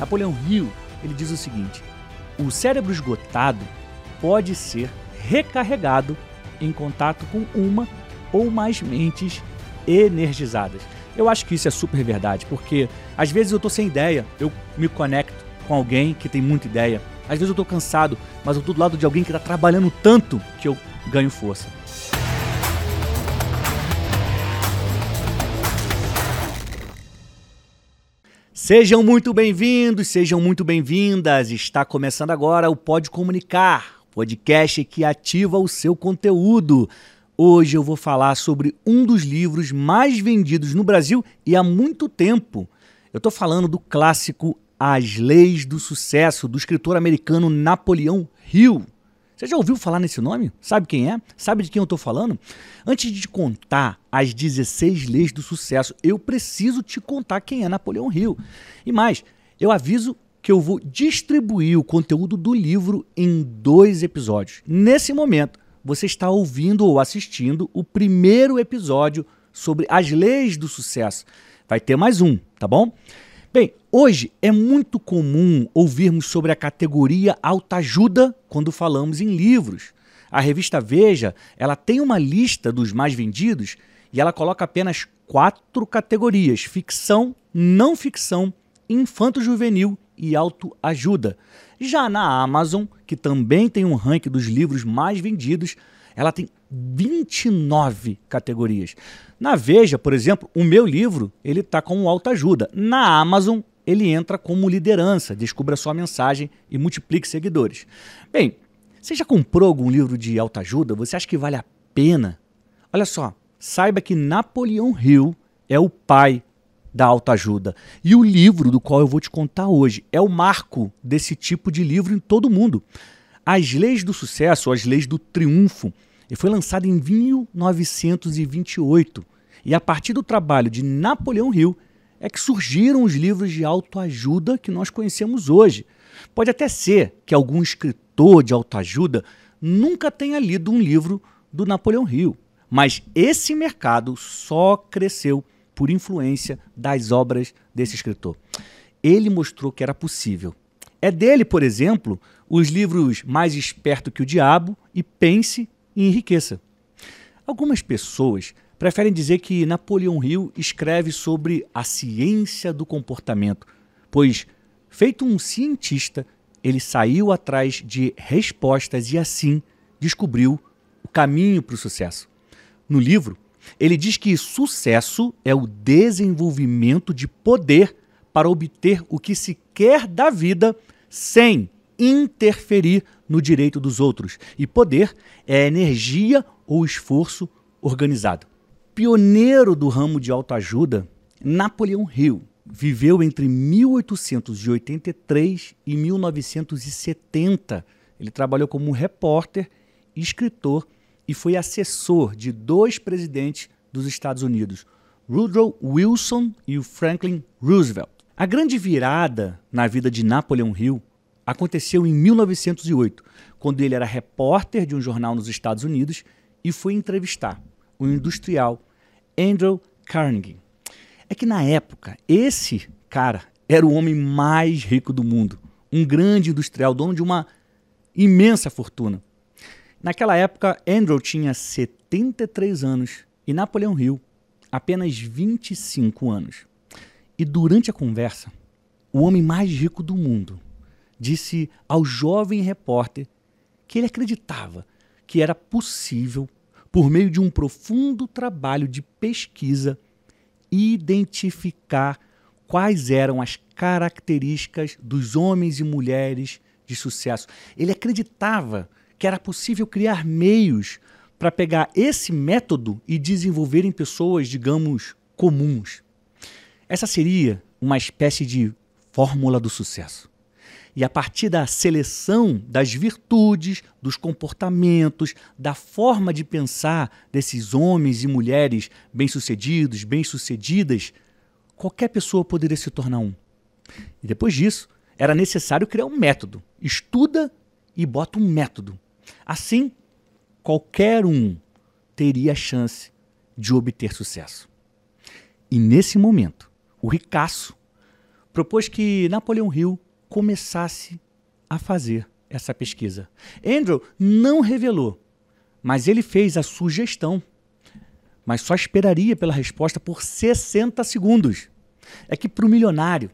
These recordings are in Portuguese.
Napoleão Hill, ele diz o seguinte: o cérebro esgotado pode ser recarregado em contato com uma ou mais mentes energizadas. Eu acho que isso é super verdade, porque às vezes eu tô sem ideia, eu me conecto com alguém que tem muita ideia. Às vezes eu tô cansado, mas eu tô do lado de alguém que está trabalhando tanto que eu ganho força. Sejam muito bem-vindos, sejam muito bem-vindas. Está começando agora o Pode Comunicar, podcast que ativa o seu conteúdo. Hoje eu vou falar sobre um dos livros mais vendidos no Brasil e há muito tempo. Eu estou falando do clássico As Leis do Sucesso, do escritor americano Napoleão Hill. Você já ouviu falar nesse nome? Sabe quem é? Sabe de quem eu estou falando? Antes de te contar as 16 leis do sucesso, eu preciso te contar quem é Napoleão Hill. E mais, eu aviso que eu vou distribuir o conteúdo do livro em dois episódios. Nesse momento, você está ouvindo ou assistindo o primeiro episódio sobre as leis do sucesso. Vai ter mais um, tá bom? Bem, hoje é muito comum ouvirmos sobre a categoria autoajuda quando falamos em livros. A revista Veja, ela tem uma lista dos mais vendidos e ela coloca apenas quatro categorias: ficção, não ficção, infanto-juvenil e autoajuda. Já na Amazon, que também tem um ranking dos livros mais vendidos, ela tem 29 categorias. Na Veja, por exemplo, o meu livro, ele está como autoajuda. Na Amazon, ele entra como liderança, descubra sua mensagem e multiplique seguidores. Bem, você já comprou algum livro de autoajuda? Você acha que vale a pena? Olha só, saiba que Napoleão Hill é o pai da autoajuda. E o livro do qual eu vou te contar hoje é o marco desse tipo de livro em todo o mundo. As Leis do Sucesso, as Leis do Triunfo, e foi lançado em 1928. E a partir do trabalho de Napoleão Hill é que surgiram os livros de autoajuda que nós conhecemos hoje. Pode até ser que algum escritor de autoajuda nunca tenha lido um livro do Napoleão Hill, mas esse mercado só cresceu por influência das obras desse escritor. Ele mostrou que era possível. É dele, por exemplo, os livros Mais Esperto que o Diabo e Pense e Enriqueça. Algumas pessoas preferem dizer que Napoleão Hill escreve sobre a ciência do comportamento, pois, feito um cientista, ele saiu atrás de respostas e assim descobriu o caminho para o sucesso. No livro, ele diz que sucesso é o desenvolvimento de poder para obter o que se quer da vida sem interferir no direito dos outros. E poder é energia ou esforço organizado. Pioneiro do ramo de autoajuda, Napoleão Hill viveu entre 1883 e 1970. Ele trabalhou como repórter, escritor e foi assessor de dois presidentes dos Estados Unidos, Woodrow Wilson e Franklin Roosevelt. A grande virada na vida de Napoleão Hill aconteceu em 1908, quando ele era repórter de um jornal nos Estados Unidos e foi entrevistar o industrial Andrew Carnegie. É que na época, esse cara era o homem mais rico do mundo, um grande industrial, dono de uma imensa fortuna. Naquela época, Andrew tinha 73 anos e Napoleão Hill apenas 25 anos. E durante a conversa, o homem mais rico do mundo disse ao jovem repórter que ele acreditava que era possível, por meio de um profundo trabalho de pesquisa, identificar quais eram as características dos homens e mulheres de sucesso. Ele acreditava que era possível criar meios para pegar esse método e desenvolver em pessoas, digamos, comuns. Essa seria uma espécie de fórmula do sucesso. E a partir da seleção das virtudes, dos comportamentos, da forma de pensar desses homens e mulheres bem-sucedidos, bem-sucedidas, qualquer pessoa poderia se tornar um. E depois disso, era necessário criar um método. Estuda e bota um método. Assim, qualquer um teria a chance de obter sucesso. E nesse momento, o ricaço propôs que Napoleão Hill começasse a fazer essa pesquisa. Andrew não revelou, mas ele fez a sugestão, mas só esperaria pela resposta por 60 segundos. É que para o milionário,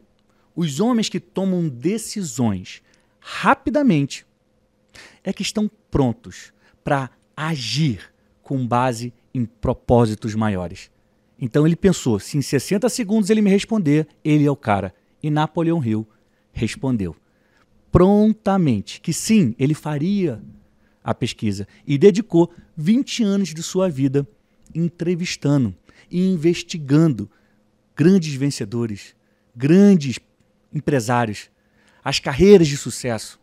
os homens que tomam decisões rapidamente é que estão prontos para agir com base em propósitos maiores. Então ele pensou: se em 60 segundos ele me responder, ele é o cara. E Napoleão Hill respondeu prontamente que sim, ele faria a pesquisa e dedicou 20 anos de sua vida entrevistando e investigando grandes vencedores, grandes empresários, as carreiras de sucesso.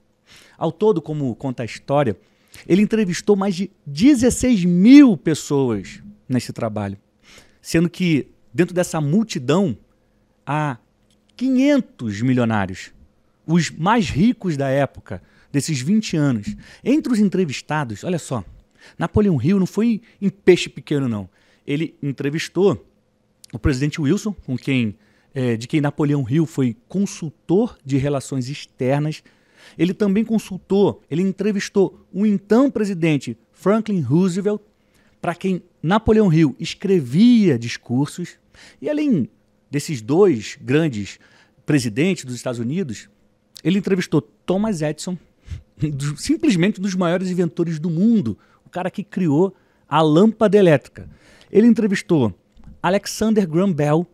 Ao todo, como conta a história, ele entrevistou mais de 16 mil pessoas nesse trabalho, sendo que dentro dessa multidão há 500 milionários, os mais ricos da época, desses 20 anos. Entre os entrevistados, olha só, Napoleão Hill não foi em peixe pequeno, não. Ele entrevistou o presidente Wilson, com quem, é, de quem Napoleão Hill foi consultor de relações externas ele também consultou, ele entrevistou o então presidente Franklin Roosevelt, para quem Napoleão Hill escrevia discursos. E além desses dois grandes presidentes dos Estados Unidos, ele entrevistou Thomas Edison, simplesmente um dos maiores inventores do mundo, o cara que criou a lâmpada elétrica. Ele entrevistou Alexander Graham Bell,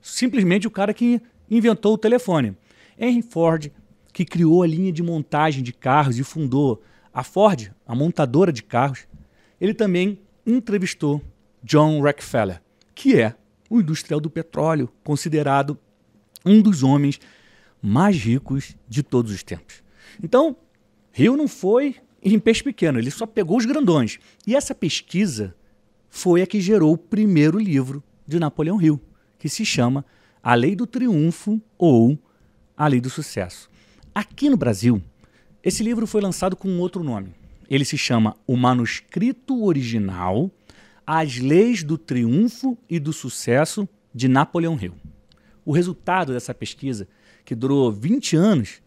simplesmente o cara que inventou o telefone. Henry Ford, que criou a linha de montagem de carros e fundou a Ford, a montadora de carros, ele também entrevistou John Rockefeller, que é o industrial do petróleo, considerado um dos homens mais ricos de todos os tempos. Então, Rio não foi em peixe pequeno, ele só pegou os grandões. E essa pesquisa foi a que gerou o primeiro livro de Napoleão Hill, que se chama A Lei do Triunfo ou A Lei do Sucesso. Aqui no Brasil, esse livro foi lançado com outro nome. Ele se chama O Manuscrito Original, As Leis do Triunfo e do Sucesso de Napoleão Hill. O resultado dessa pesquisa, que durou 20 anos,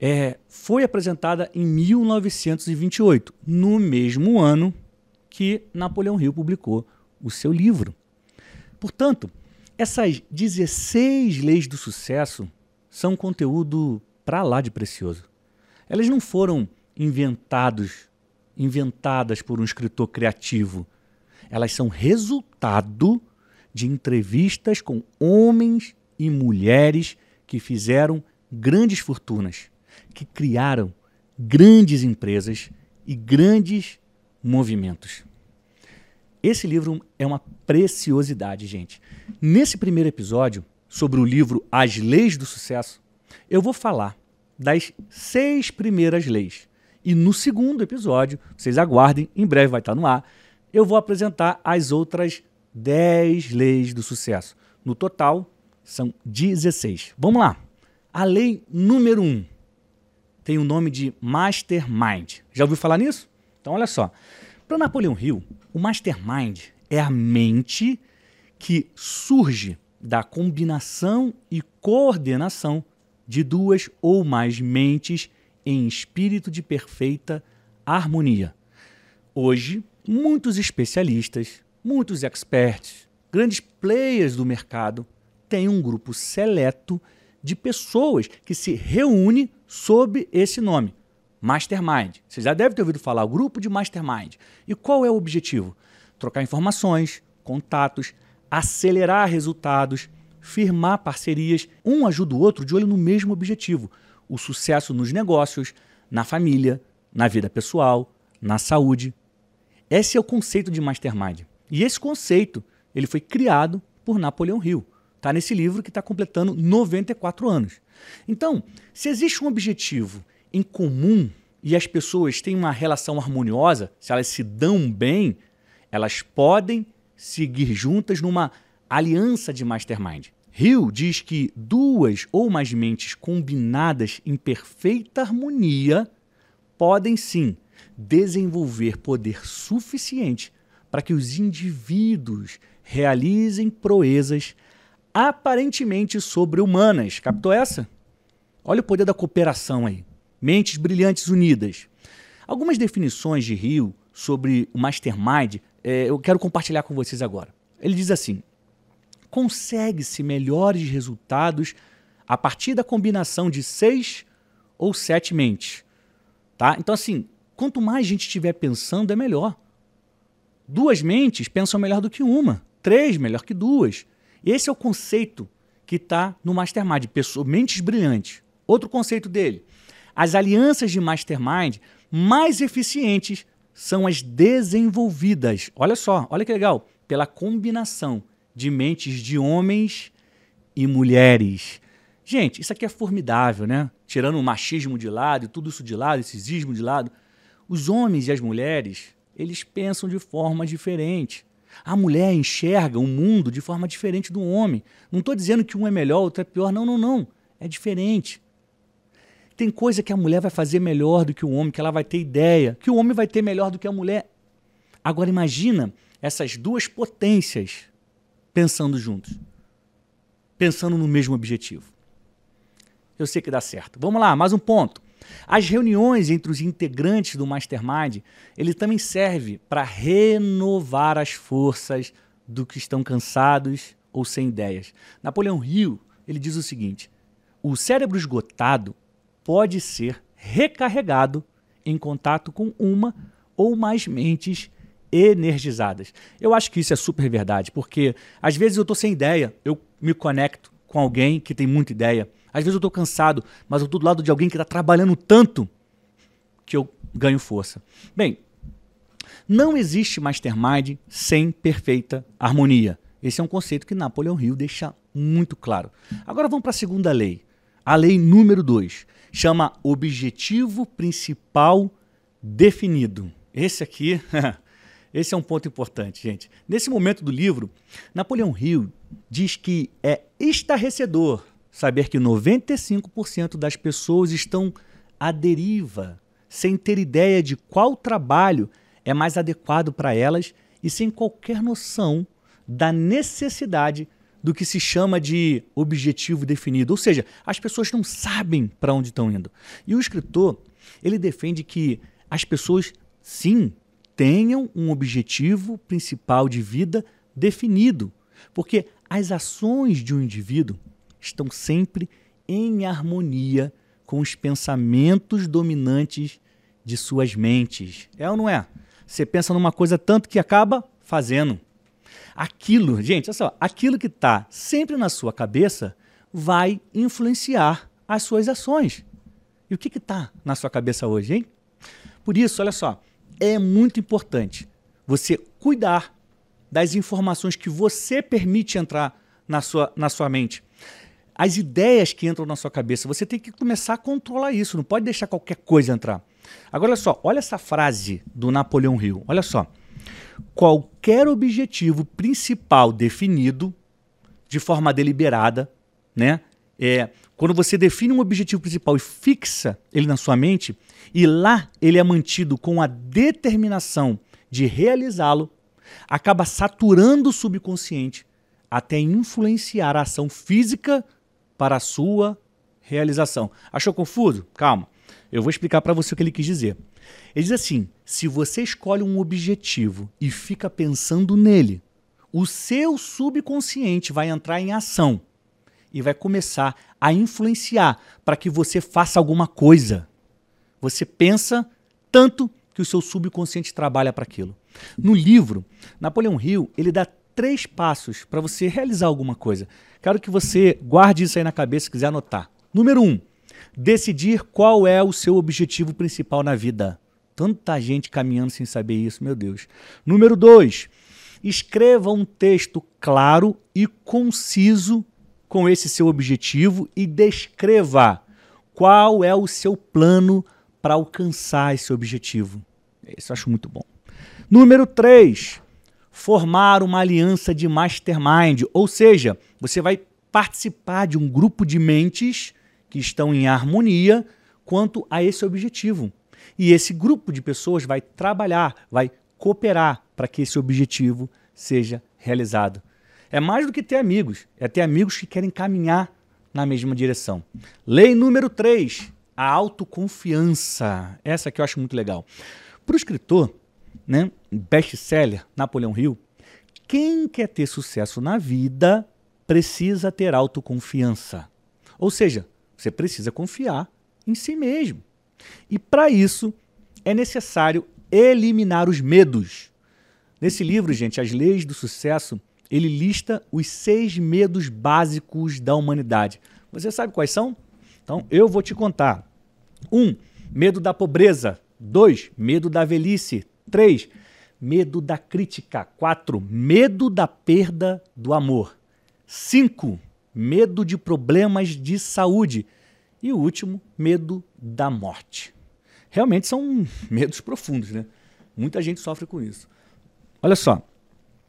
é, foi apresentada em 1928, no mesmo ano que Napoleão Hill publicou o seu livro. Portanto, essas 16 leis do sucesso são conteúdo para lá de precioso. Elas não foram inventados, inventadas por um escritor criativo. Elas são resultado de entrevistas com homens e mulheres que fizeram grandes fortunas, que criaram grandes empresas e grandes movimentos. Esse livro é uma preciosidade, gente. Nesse primeiro episódio, sobre o livro As Leis do Sucesso, eu vou falar das seis primeiras leis. E no segundo episódio, vocês aguardem, em breve vai estar no ar, eu vou apresentar as outras dez leis do sucesso. No total, são 16. Vamos lá. A lei número um tem o nome de Mastermind. Já ouviu falar nisso? Então, olha só. Para Napoleão Hill, o Mastermind é a mente que surge da combinação e coordenação de duas ou mais mentes em espírito de perfeita harmonia. Hoje, muitos especialistas, muitos experts, grandes players do mercado têm um grupo seleto de pessoas que se reúne sob esse nome, Mastermind. Você já deve ter ouvido falar, o grupo de Mastermind. E qual é o objetivo? Trocar informações, contatos, acelerar resultados, firmar parcerias, um ajuda o outro de olho no mesmo objetivo: o sucesso nos negócios, na família, na vida pessoal, na saúde. Esse é o conceito de mastermind. E esse conceito ele foi criado por Napoleão Hill. Está nesse livro que está completando 94 anos. Então, se existe um objetivo em comum e as pessoas têm uma relação harmoniosa, se elas se dão bem, elas podem seguir juntas numa aliança de mastermind. Hill diz que duas ou mais mentes combinadas em perfeita harmonia podem sim desenvolver poder suficiente para que os indivíduos realizem proezas aparentemente sobre-humanas. Captou essa? Olha o poder da cooperação aí. Mentes brilhantes unidas. Algumas definições de Rio sobre o Mastermind é, eu quero compartilhar com vocês agora. Ele diz assim: consegue-se melhores resultados a partir da combinação de seis ou sete mentes. Tá? Então, assim, quanto mais gente estiver pensando, é melhor. Duas mentes pensam melhor do que uma, três melhor que duas. Esse é o conceito que está no Mastermind, pessoas, mentes brilhantes. Outro conceito dele: as alianças de Mastermind mais eficientes são as desenvolvidas. Olha só, olha que legal, pela combinação de mentes de homens e mulheres. Gente, isso aqui é formidável, né? Tirando o machismo de lado tudo isso de lado, esse ismo de lado, os homens e as mulheres, eles pensam de forma diferente. A mulher enxerga o mundo de forma diferente do homem. Não estou dizendo que um é melhor, outro é pior. Não, não, não. É diferente. Tem coisa que a mulher vai fazer melhor do que o homem, que ela vai ter ideia, que o homem vai ter melhor do que a mulher. Agora imagina essas duas potências pensando juntos, pensando no mesmo objetivo. Eu sei que dá certo. Vamos lá, mais um ponto. As reuniões entre os integrantes do Mastermind, ele também serve para renovar as forças do que estão cansados ou sem ideias. Napoleão Hill, ele diz o seguinte: o cérebro esgotado pode ser recarregado em contato com uma ou mais mentes energizadas. Eu acho que isso é super verdade, porque às vezes eu estou sem ideia, eu me conecto com alguém que tem muita ideia. Às vezes eu estou cansado, mas eu estou do lado de alguém que está trabalhando tanto que eu ganho força. Bem, não existe mastermind sem perfeita harmonia. Esse é um conceito que Napoleão Hill deixa muito claro. Agora vamos para a segunda lei. A lei número 2 chama objetivo principal definido. Esse aqui, esse é um ponto importante, gente. Nesse momento do livro, Napoleão Hill diz que é estarrecedor saber que 95% das pessoas estão à deriva, sem ter ideia de qual trabalho é mais adequado para elas e sem qualquer noção da necessidade do que se chama de objetivo definido. Ou seja, as pessoas não sabem para onde estão indo. E o escritor, ele defende que as pessoas, sim, tenham um objetivo principal de vida definido. Porque as ações de um indivíduo estão sempre em harmonia com os pensamentos dominantes de suas mentes. É ou não é? Você pensa numa coisa tanto que acaba fazendo. Aquilo, gente, olha só, aquilo que está sempre na sua cabeça vai influenciar as suas ações. E o que está na sua cabeça hoje, hein? Por isso, olha só, é muito importante você cuidar das informações que você permite entrar na sua, na sua mente. As ideias que entram na sua cabeça, você tem que começar a controlar isso, não pode deixar qualquer coisa entrar. Agora, olha só, olha essa frase do Napoleão Hill, olha só qualquer objetivo principal definido de forma deliberada, né? É, quando você define um objetivo principal e fixa ele na sua mente, e lá ele é mantido com a determinação de realizá-lo, acaba saturando o subconsciente até influenciar a ação física para a sua realização. Achou confuso? Calma. Eu vou explicar para você o que ele quis dizer. Ele diz assim: se você escolhe um objetivo e fica pensando nele, o seu subconsciente vai entrar em ação e vai começar a influenciar para que você faça alguma coisa. Você pensa tanto que o seu subconsciente trabalha para aquilo. No livro, Napoleão Hill, ele dá três passos para você realizar alguma coisa. Quero que você guarde isso aí na cabeça se quiser anotar. Número um, decidir qual é o seu objetivo principal na vida. Tanta gente caminhando sem saber isso, meu Deus. Número dois, escreva um texto claro e conciso com esse seu objetivo e descreva qual é o seu plano para alcançar esse objetivo. Isso eu acho muito bom. Número 3, formar uma aliança de mastermind, ou seja, você vai participar de um grupo de mentes que estão em harmonia quanto a esse objetivo. E esse grupo de pessoas vai trabalhar, vai cooperar para que esse objetivo seja realizado. É mais do que ter amigos, é ter amigos que querem caminhar na mesma direção. Lei número 3, a autoconfiança. Essa aqui eu acho muito legal. Para o escritor, né, best-seller, Napoleão Hill, quem quer ter sucesso na vida precisa ter autoconfiança. Ou seja, você precisa confiar em si mesmo. E para isso é necessário eliminar os medos. Nesse livro, gente, As Leis do Sucesso, ele lista os seis medos básicos da humanidade. Você sabe quais são? Então eu vou te contar. Um, medo da pobreza. Dois, medo da velhice. Três, medo da crítica. 4. Medo da perda do amor. 5. Medo de problemas de saúde. E o último, medo da morte. Realmente são medos profundos, né? Muita gente sofre com isso. Olha só,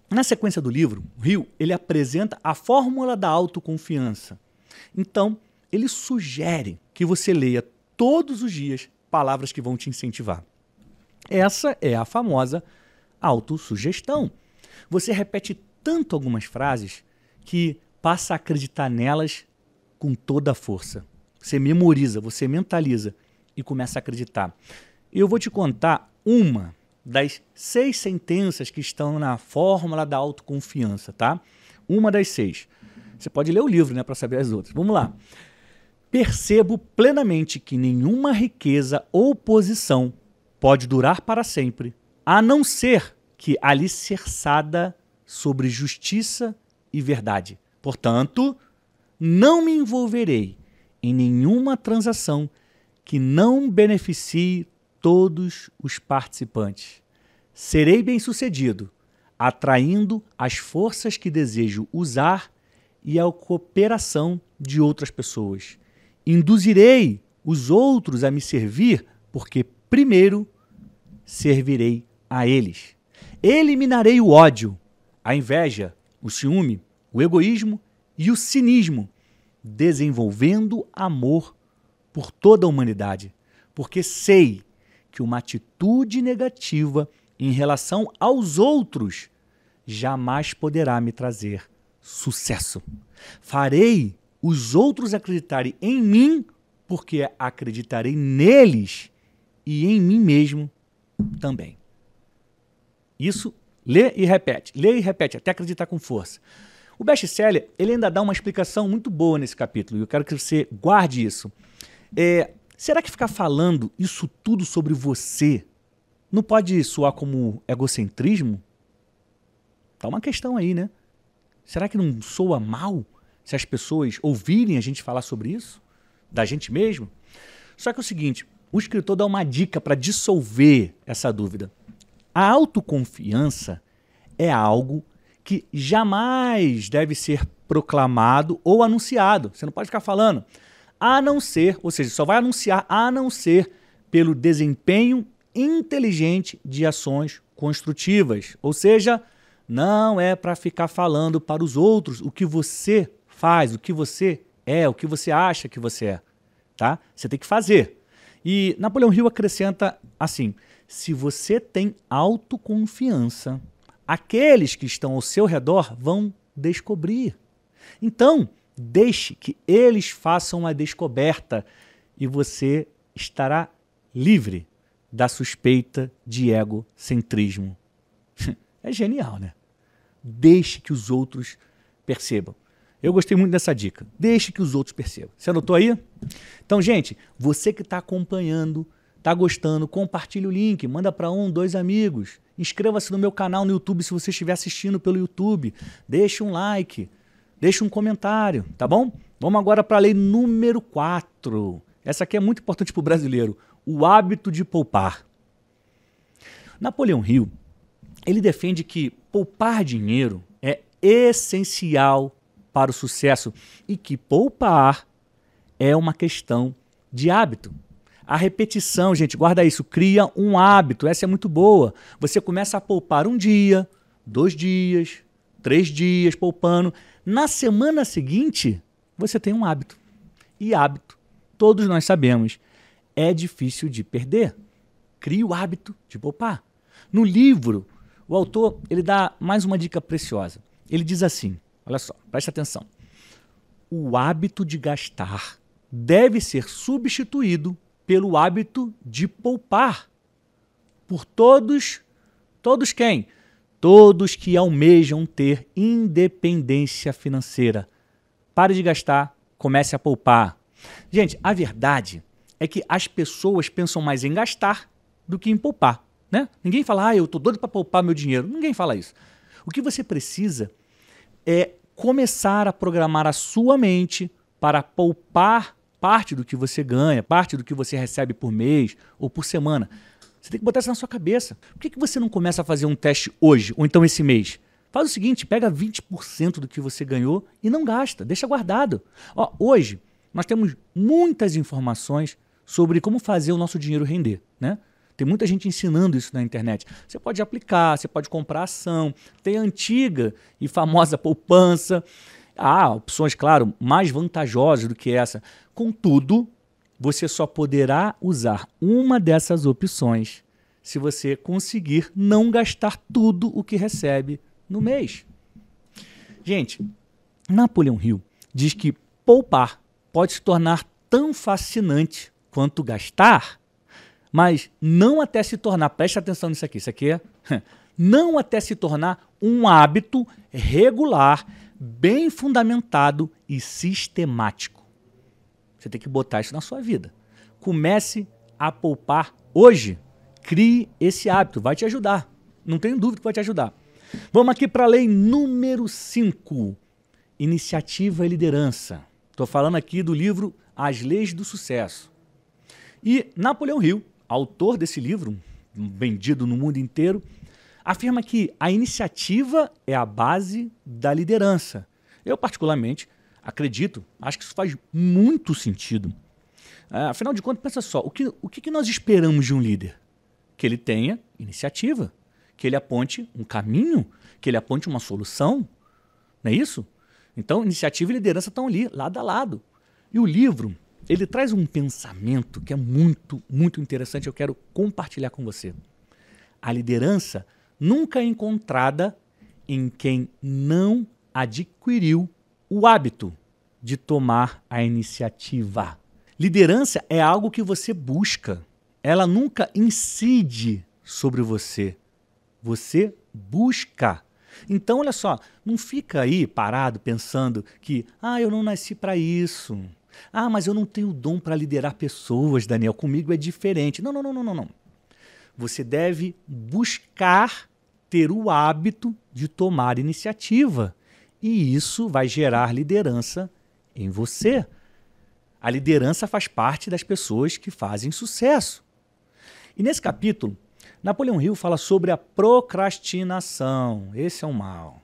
na sequência do livro, Rio ele apresenta a fórmula da autoconfiança. Então, ele sugere que você leia todos os dias palavras que vão te incentivar. Essa é a famosa autossugestão. Você repete tanto algumas frases que passa a acreditar nelas com toda a força. Você memoriza, você mentaliza e começa a acreditar. Eu vou te contar uma das seis sentenças que estão na fórmula da autoconfiança, tá? Uma das seis. Você pode ler o livro, né, para saber as outras. Vamos lá. Percebo plenamente que nenhuma riqueza ou posição pode durar para sempre, a não ser que alicerçada sobre justiça e verdade. Portanto, não me envolverei em nenhuma transação que não beneficie todos os participantes. Serei bem-sucedido, atraindo as forças que desejo usar e a cooperação de outras pessoas. Induzirei os outros a me servir, porque primeiro servirei a eles. Eliminarei o ódio, a inveja, o ciúme, o egoísmo e o cinismo, desenvolvendo amor por toda a humanidade, porque sei que uma atitude negativa em relação aos outros jamais poderá me trazer sucesso. Farei os outros acreditarem em mim, porque acreditarei neles e em mim mesmo também. Isso lê e repete, lê e repete, até acreditar com força. O best-seller, ele ainda dá uma explicação muito boa nesse capítulo, e eu quero que você guarde isso. É, será que ficar falando isso tudo sobre você não pode soar como egocentrismo? Tá uma questão aí, né? Será que não soa mal se as pessoas ouvirem a gente falar sobre isso? Da gente mesmo? Só que é o seguinte, o escritor dá uma dica para dissolver essa dúvida. A autoconfiança é algo que jamais deve ser proclamado ou anunciado. Você não pode ficar falando, a não ser, ou seja, só vai anunciar a não ser pelo desempenho inteligente de ações construtivas. Ou seja, não é para ficar falando para os outros o que você faz, o que você é, o que você acha que você é, tá? Você tem que fazer. E Napoleão Hill acrescenta assim: se você tem autoconfiança, aqueles que estão ao seu redor vão descobrir. Então, deixe que eles façam a descoberta e você estará livre da suspeita de egocentrismo. É genial, né? Deixe que os outros percebam. Eu gostei muito dessa dica. Deixe que os outros percebam. Você anotou aí? Então, gente, você que está acompanhando, está gostando, compartilhe o link, manda para um, dois amigos. Inscreva-se no meu canal no YouTube se você estiver assistindo pelo YouTube. Deixe um like, deixe um comentário, tá bom? Vamos agora para a lei número 4. Essa aqui é muito importante para o brasileiro. O hábito de poupar. Napoleão Hill, ele defende que poupar dinheiro é essencial para o sucesso e que poupar é uma questão de hábito. A repetição, gente, guarda isso, cria um hábito. Essa é muito boa. Você começa a poupar um dia, dois dias, três dias poupando. Na semana seguinte, você tem um hábito. E hábito, todos nós sabemos, é difícil de perder. Crie o hábito de poupar. No livro, o autor ele dá mais uma dica preciosa. Ele diz assim: olha só, preste atenção. O hábito de gastar deve ser substituído pelo hábito de poupar. Por todos, todos quem? Todos que almejam ter independência financeira. Pare de gastar, comece a poupar. Gente, a verdade é que as pessoas pensam mais em gastar do que em poupar. Né? Ninguém fala, ah, eu estou doido para poupar meu dinheiro. Ninguém fala isso. O que você precisa é começar a programar a sua mente para poupar parte do que você ganha, parte do que você recebe por mês ou por semana. Você tem que botar isso na sua cabeça. Por que, que você não começa a fazer um teste hoje ou então esse mês? Faz o seguinte, pega 20% do que você ganhou e não gasta, deixa guardado. Ó, hoje nós temos muitas informações sobre como fazer o nosso dinheiro render, né? Tem muita gente ensinando isso na internet. Você pode aplicar, você pode comprar ação, tem a antiga e famosa poupança. Há opções, claro, mais vantajosas do que essa. Contudo, você só poderá usar uma dessas opções se você conseguir não gastar tudo o que recebe no mês. Gente, Napoleão Hill diz que poupar pode se tornar tão fascinante quanto gastar mas não até se tornar, preste atenção nisso aqui, isso aqui é, não até se tornar um hábito regular, bem fundamentado e sistemático. Você tem que botar isso na sua vida. Comece a poupar hoje. Crie esse hábito, vai te ajudar. Não tenho dúvida que vai te ajudar. Vamos aqui para a lei número 5. Iniciativa e liderança. Estou falando aqui do livro As Leis do Sucesso. E Napoleão Hill autor desse livro, vendido no mundo inteiro, afirma que a iniciativa é a base da liderança. Eu, particularmente, acredito, acho que isso faz muito sentido. É, afinal de contas, pensa só, o que, o que nós esperamos de um líder? Que ele tenha iniciativa, que ele aponte um caminho, que ele aponte uma solução. Não é isso? Então, iniciativa e liderança estão ali, lado a lado. E o livro ele traz um pensamento que é muito, muito interessante. Eu quero compartilhar com você. A liderança nunca é encontrada em quem não adquiriu o hábito de tomar a iniciativa. Liderança é algo que você busca. Ela nunca incide sobre você. Você busca. Então, olha só, não fica aí parado pensando que, ah, eu não nasci para isso. Ah, mas eu não tenho dom para liderar pessoas, Daniel. Comigo é diferente. Não, não, não, não, não, não. Você deve buscar ter o hábito de tomar iniciativa. E isso vai gerar liderança em você. A liderança faz parte das pessoas que fazem sucesso. E nesse capítulo, Napoleão Hill fala sobre a procrastinação. Esse é um mal.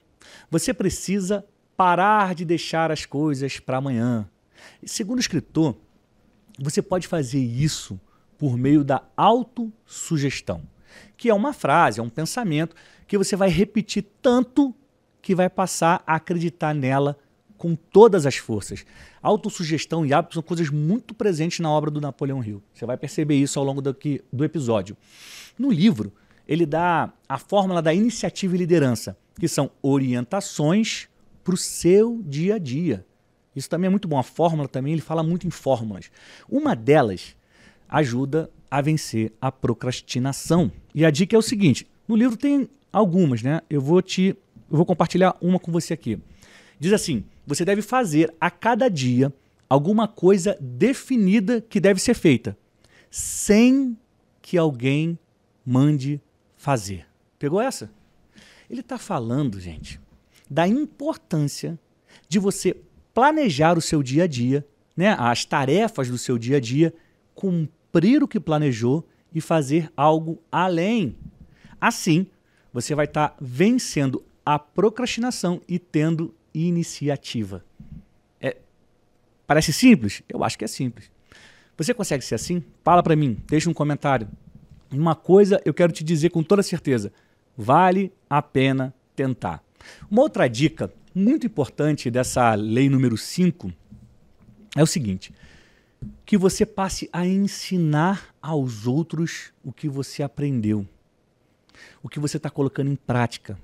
Você precisa parar de deixar as coisas para amanhã. Segundo o escritor, você pode fazer isso por meio da autossugestão, que é uma frase, é um pensamento que você vai repetir tanto que vai passar a acreditar nela com todas as forças. Autossugestão e hábito são coisas muito presentes na obra do Napoleão Hill. Você vai perceber isso ao longo do, do episódio. No livro, ele dá a fórmula da iniciativa e liderança, que são orientações para o seu dia a dia. Isso também é muito bom. A fórmula também, ele fala muito em fórmulas. Uma delas ajuda a vencer a procrastinação. E a dica é o seguinte: no livro tem algumas, né? Eu vou te eu vou compartilhar uma com você aqui. Diz assim: você deve fazer a cada dia alguma coisa definida que deve ser feita, sem que alguém mande fazer. Pegou essa? Ele está falando, gente, da importância de você planejar o seu dia a dia, né, as tarefas do seu dia a dia, cumprir o que planejou e fazer algo além. Assim, você vai estar tá vencendo a procrastinação e tendo iniciativa. É, parece simples? Eu acho que é simples. Você consegue ser assim? Fala para mim, deixa um comentário. Uma coisa eu quero te dizer com toda certeza: vale a pena tentar. Uma outra dica muito importante dessa lei número 5 é o seguinte: que você passe a ensinar aos outros o que você aprendeu, o que você está colocando em prática.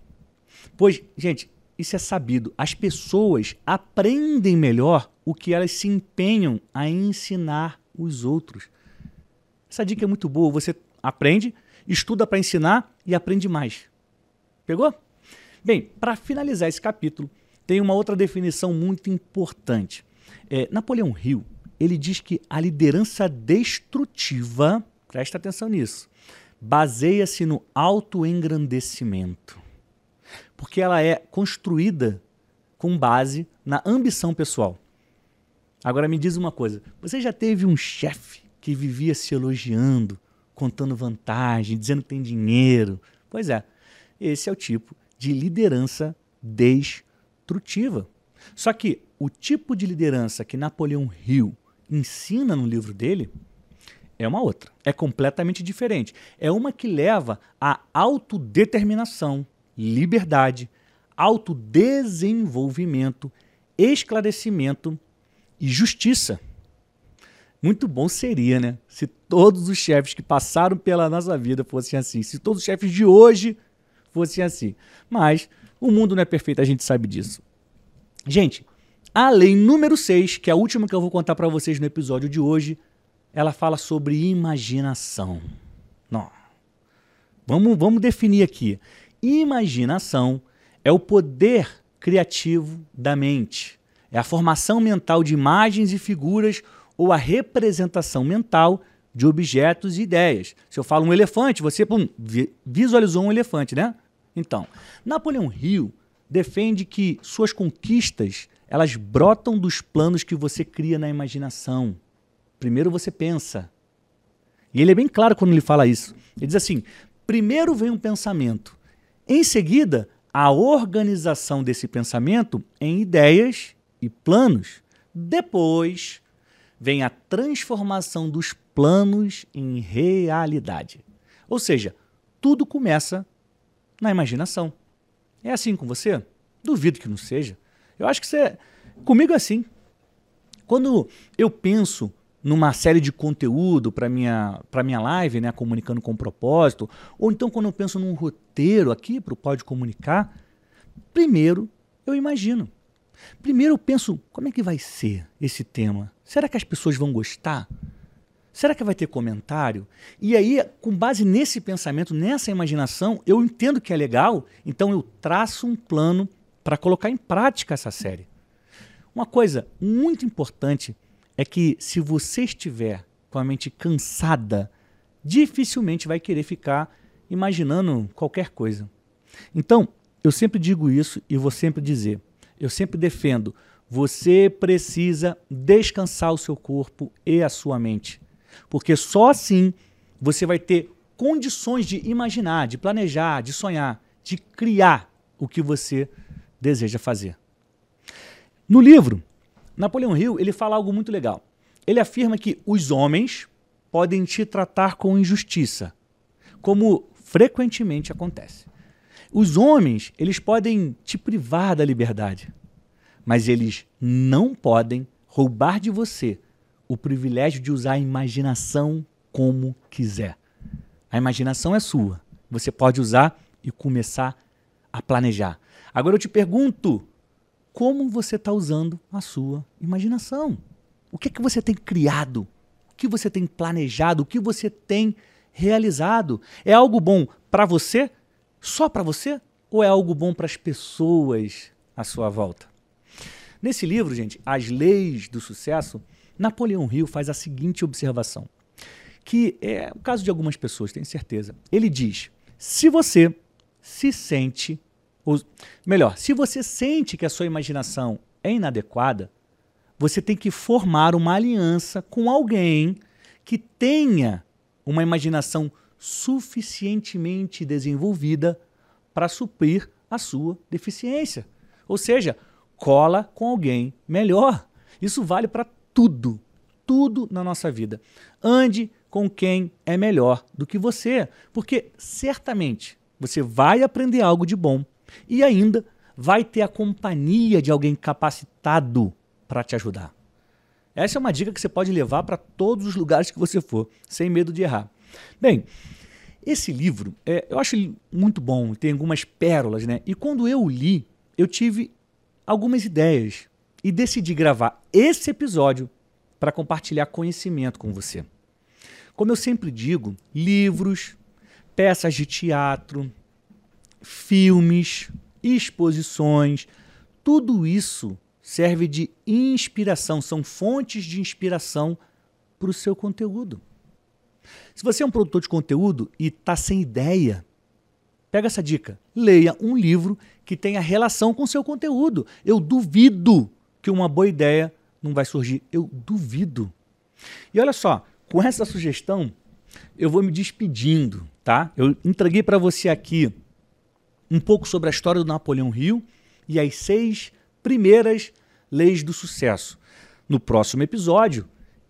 Pois, gente, isso é sabido. As pessoas aprendem melhor o que elas se empenham a ensinar os outros. Essa dica é muito boa. Você aprende, estuda para ensinar e aprende mais. Pegou? Bem, para finalizar esse capítulo, tem uma outra definição muito importante. É, Napoleão Hill ele diz que a liderança destrutiva, presta atenção nisso, baseia-se no autoengrandecimento. Porque ela é construída com base na ambição pessoal. Agora me diz uma coisa: você já teve um chefe que vivia se elogiando, contando vantagem, dizendo que tem dinheiro? Pois é, esse é o tipo de liderança destrutiva. Só que o tipo de liderança que Napoleão Hill ensina no livro dele é uma outra. É completamente diferente. É uma que leva à autodeterminação, liberdade, autodesenvolvimento, esclarecimento e justiça. Muito bom seria, né? Se todos os chefes que passaram pela nossa vida fossem assim. Se todos os chefes de hoje fossem assim. Mas o mundo não é perfeito, a gente sabe disso. Gente, a lei número 6, que é a última que eu vou contar para vocês no episódio de hoje, ela fala sobre imaginação. Não. Vamos, vamos definir aqui. Imaginação é o poder criativo da mente. É a formação mental de imagens e figuras ou a representação mental de objetos e ideias. Se eu falo um elefante, você pum, visualizou um elefante, né? Então, Napoleão Hill defende que suas conquistas elas brotam dos planos que você cria na imaginação. Primeiro você pensa. E ele é bem claro quando ele fala isso. Ele diz assim: primeiro vem um pensamento, em seguida, a organização desse pensamento em ideias e planos. Depois vem a transformação dos planos em realidade. Ou seja, tudo começa na imaginação. É assim com você? Duvido que não seja. Eu acho que você. Comigo é assim. Quando eu penso numa série de conteúdo para minha para minha live, né, comunicando com propósito, ou então quando eu penso num roteiro aqui para o Pode Comunicar, primeiro eu imagino. Primeiro eu penso, como é que vai ser esse tema? Será que as pessoas vão gostar? Será que vai ter comentário? E aí, com base nesse pensamento, nessa imaginação, eu entendo que é legal, então eu traço um plano para colocar em prática essa série. Uma coisa muito importante é que se você estiver com a mente cansada, dificilmente vai querer ficar imaginando qualquer coisa. Então, eu sempre digo isso e vou sempre dizer, eu sempre defendo, você precisa descansar o seu corpo e a sua mente. Porque só assim você vai ter condições de imaginar, de planejar, de sonhar, de criar o que você deseja fazer. No livro, Napoleão Hill ele fala algo muito legal. Ele afirma que os homens podem te tratar com injustiça, como frequentemente acontece. Os homens, eles podem te privar da liberdade, mas eles não podem roubar de você o privilégio de usar a imaginação como quiser. A imaginação é sua. Você pode usar e começar a planejar. Agora eu te pergunto, como você está usando a sua imaginação? O que é que você tem criado? O que você tem planejado? O que você tem realizado? É algo bom para você? Só para você? Ou é algo bom para as pessoas à sua volta? Nesse livro, gente, As Leis do Sucesso, Napoleão Hill faz a seguinte observação, que é o caso de algumas pessoas, tenho certeza. Ele diz: se você se sente ou, melhor, se você sente que a sua imaginação é inadequada, você tem que formar uma aliança com alguém que tenha uma imaginação suficientemente desenvolvida para suprir a sua deficiência. Ou seja, cola com alguém melhor. Isso vale para tudo, tudo na nossa vida. Ande com quem é melhor do que você, porque certamente você vai aprender algo de bom e ainda vai ter a companhia de alguém capacitado para te ajudar. Essa é uma dica que você pode levar para todos os lugares que você for, sem medo de errar. Bem, esse livro, é, eu acho ele muito bom, tem algumas pérolas, né? E quando eu li, eu tive algumas ideias e decidi gravar esse episódio para compartilhar conhecimento com você. Como eu sempre digo, livros, peças de teatro, filmes, exposições, tudo isso serve de inspiração, são fontes de inspiração para o seu conteúdo. Se você é um produtor de conteúdo e está sem ideia, pega essa dica. Leia um livro que tenha relação com o seu conteúdo. Eu duvido que uma boa ideia não vai surgir. Eu duvido. E olha só, com essa sugestão, eu vou me despedindo, tá? Eu entreguei para você aqui um pouco sobre a história do Napoleão Hill e as seis primeiras leis do sucesso. No próximo episódio,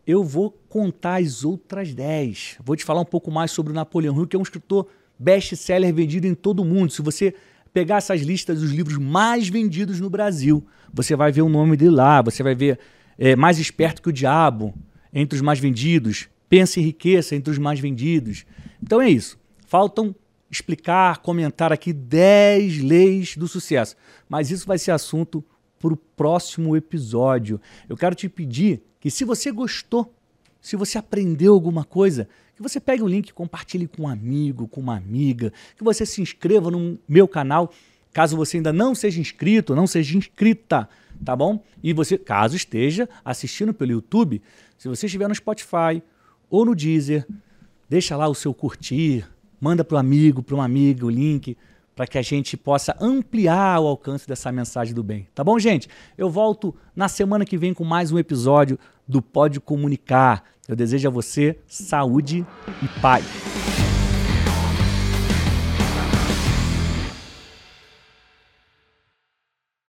eu vou contar as outras dez. Vou te falar um pouco mais sobre o Napoleão Hill, que é um escritor best-seller vendido em todo o mundo. Se você pegar essas listas dos livros mais vendidos no Brasil, você vai ver o nome dele lá, você vai ver é, Mais Esperto que o Diabo, entre os mais vendidos, Pensa em Riqueza, entre os mais vendidos. Então é isso. Faltam explicar, comentar aqui 10 leis do sucesso. Mas isso vai ser assunto para o próximo episódio. Eu quero te pedir que se você gostou, se você aprendeu alguma coisa, que você pegue o link compartilhe com um amigo, com uma amiga, que você se inscreva no meu canal, caso você ainda não seja inscrito, não seja inscrita, tá bom? E você, caso esteja assistindo pelo YouTube, se você estiver no Spotify ou no Deezer, deixa lá o seu curtir, manda para o amigo, para uma amiga o link, para que a gente possa ampliar o alcance dessa mensagem do bem. Tá bom, gente? Eu volto na semana que vem com mais um episódio do Pode Comunicar. Eu desejo a você saúde e paz.